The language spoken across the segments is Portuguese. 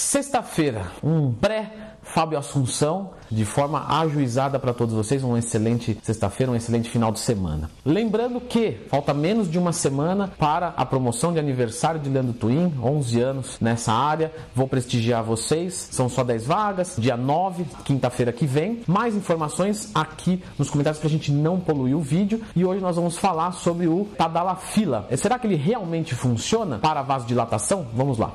Sexta-feira, um pré Fábio Assunção, de forma ajuizada para todos vocês. Uma excelente sexta-feira, um excelente final de semana. Lembrando que falta menos de uma semana para a promoção de aniversário de Leandro Twin, 11 anos nessa área. Vou prestigiar vocês, são só 10 vagas, dia 9, quinta-feira que vem. Mais informações aqui nos comentários para a gente não poluir o vídeo. E hoje nós vamos falar sobre o Tadalafila. Será que ele realmente funciona para vasodilatação? Vamos lá.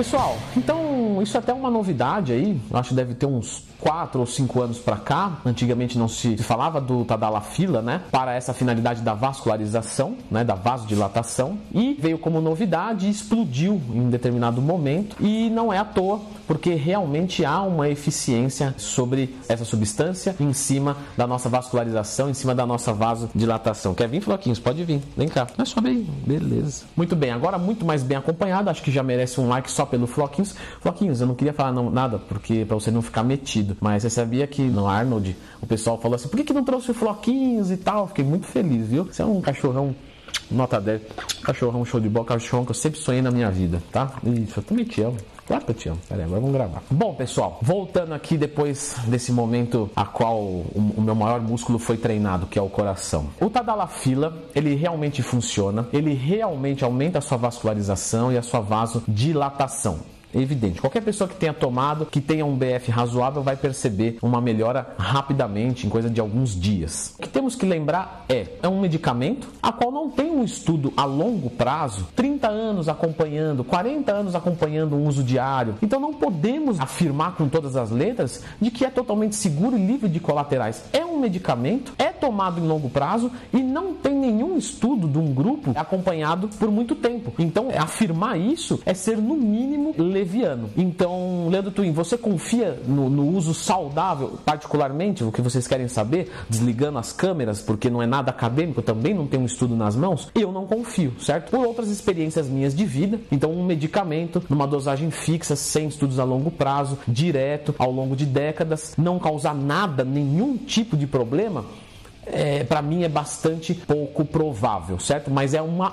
Pessoal, então isso é até uma novidade aí, acho que deve ter uns 4 ou 5 anos para cá, antigamente não se falava do Tadalafila, né, para essa finalidade da vascularização, né, da vasodilatação, e veio como novidade e explodiu em um determinado momento, e não é à toa, porque realmente há uma eficiência sobre essa substância em cima da nossa vascularização, em cima da nossa vasodilatação. Quer vir, Floquinhos? Pode vir, vem cá. É só bem, beleza. Muito bem, agora muito mais bem acompanhado, acho que já merece um like só pelo Floquinhos. Floquinhos, eu não queria falar não, nada, porque para você não ficar metido mas você sabia que no Arnold o pessoal falou assim: por que, que não trouxe floquinhos e tal? Fiquei muito feliz, viu? Você é um cachorrão nota 10, cachorrão show de bola, cachorrão que eu sempre sonhei na minha vida, tá? Isso, eu também te amo. Claro que eu te amo. Peraí, agora vamos gravar. Bom, pessoal, voltando aqui depois desse momento a qual o, meu maior músculo foi treinado, que é o coração. O Tadalafila, ele realmente funciona, ele realmente aumenta a sua vascularização e a sua vasodilatação evidente. Qualquer pessoa que tenha tomado, que tenha um BF razoável, vai perceber uma melhora rapidamente, em coisa de alguns dias. O que temos que lembrar é, é um medicamento a qual não tem um estudo a longo prazo, 30 anos acompanhando, 40 anos acompanhando o uso diário. Então não podemos afirmar com todas as letras de que é totalmente seguro e livre de colaterais. É um medicamento, é tomado em longo prazo e não tem nenhum estudo de um grupo acompanhado por muito tempo. Então, afirmar isso é ser no mínimo leviano. Então, Leandro Twin, você confia no, no, uso saudável, particularmente, o que vocês querem saber, desligando as câmeras, porque não é nada acadêmico, também não tem um estudo nas mãos? Eu não confio, certo? Por outras experiências minhas de vida, então um medicamento numa dosagem fixa, sem estudos a longo prazo, direto, ao longo de décadas, não causar nada, nenhum tipo de problema, é, para mim é bastante pouco provável, certo? Mas é uma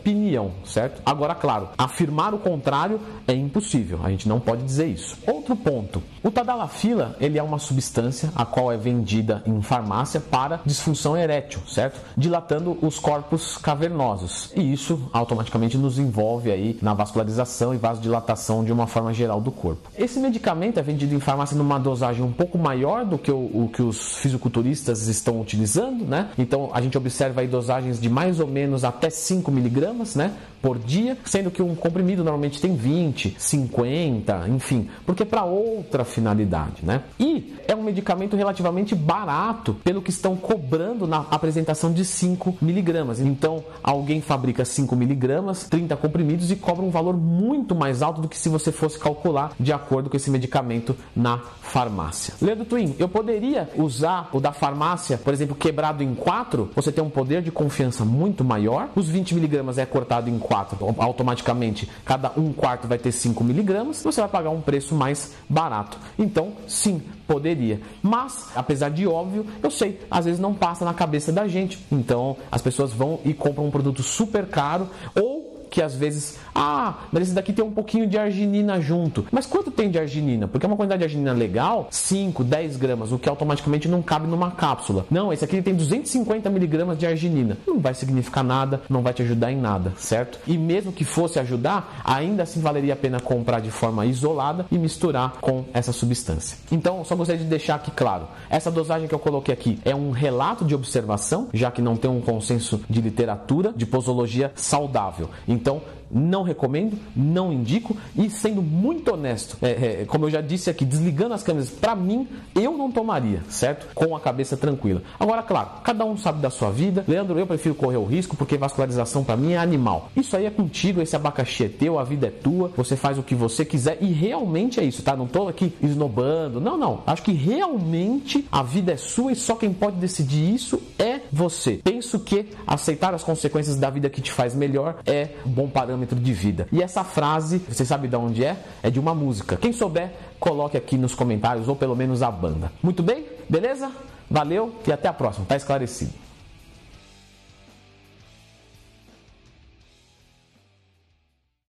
opinião, certo? Agora, claro, afirmar o contrário é impossível. A gente não pode dizer isso. Outro ponto: o tadalafila ele é uma substância a qual é vendida em farmácia para disfunção erétil, certo? Dilatando os corpos cavernosos e isso automaticamente nos envolve aí na vascularização e vasodilatação de uma forma geral do corpo. Esse medicamento é vendido em farmácia numa dosagem um pouco maior do que o, o que os fisiculturistas estão utilizando né? Então a gente observa aí dosagens de mais ou menos até 5 miligramas, né? Por dia, sendo que um comprimido normalmente tem 20, 50, enfim, porque é para outra finalidade, né? E é um medicamento relativamente barato pelo que estão cobrando na apresentação de 5 miligramas. Então alguém fabrica 5 miligramas, 30 comprimidos e cobra um valor muito mais alto do que se você fosse calcular de acordo com esse medicamento na farmácia. Leandro Twin, eu poderia usar o da farmácia, por exemplo, quebrado em 4, você tem um poder de confiança muito maior. Os 20 miligramas é cortado em 4, automaticamente cada um quarto vai ter 5 miligramas, você vai pagar um preço mais barato. Então, sim, poderia. Mas, apesar de óbvio, eu sei, às vezes não passa na cabeça da gente. Então, as pessoas vão e compram um produto super caro ou que às vezes, ah, mas esse daqui tem um pouquinho de arginina junto. Mas quanto tem de arginina? Porque é uma quantidade de arginina legal, 5, 10 gramas, o que automaticamente não cabe numa cápsula. Não, esse aqui tem 250 miligramas de arginina. Não vai significar nada, não vai te ajudar em nada, certo? E mesmo que fosse ajudar, ainda assim valeria a pena comprar de forma isolada e misturar com essa substância. Então, só gostaria de deixar aqui claro: essa dosagem que eu coloquei aqui é um relato de observação, já que não tem um consenso de literatura de posologia saudável. Então, não recomendo, não indico e sendo muito honesto, é, é, como eu já disse aqui, desligando as câmeras, para mim, eu não tomaria, certo? Com a cabeça tranquila. Agora, claro, cada um sabe da sua vida. Leandro, eu prefiro correr o risco porque vascularização para mim é animal. Isso aí é contigo, esse abacaxi é teu, a vida é tua, você faz o que você quiser e realmente é isso, tá? Não tô aqui esnobando, não, não. Acho que realmente a vida é sua e só quem pode decidir isso é você. Penso que aceitar as consequências da vida que te faz melhor é um bom parâmetro de vida. E essa frase, você sabe de onde é? É de uma música. Quem souber, coloque aqui nos comentários ou pelo menos a banda. Muito bem? Beleza? Valeu e até a próxima. Tá esclarecido.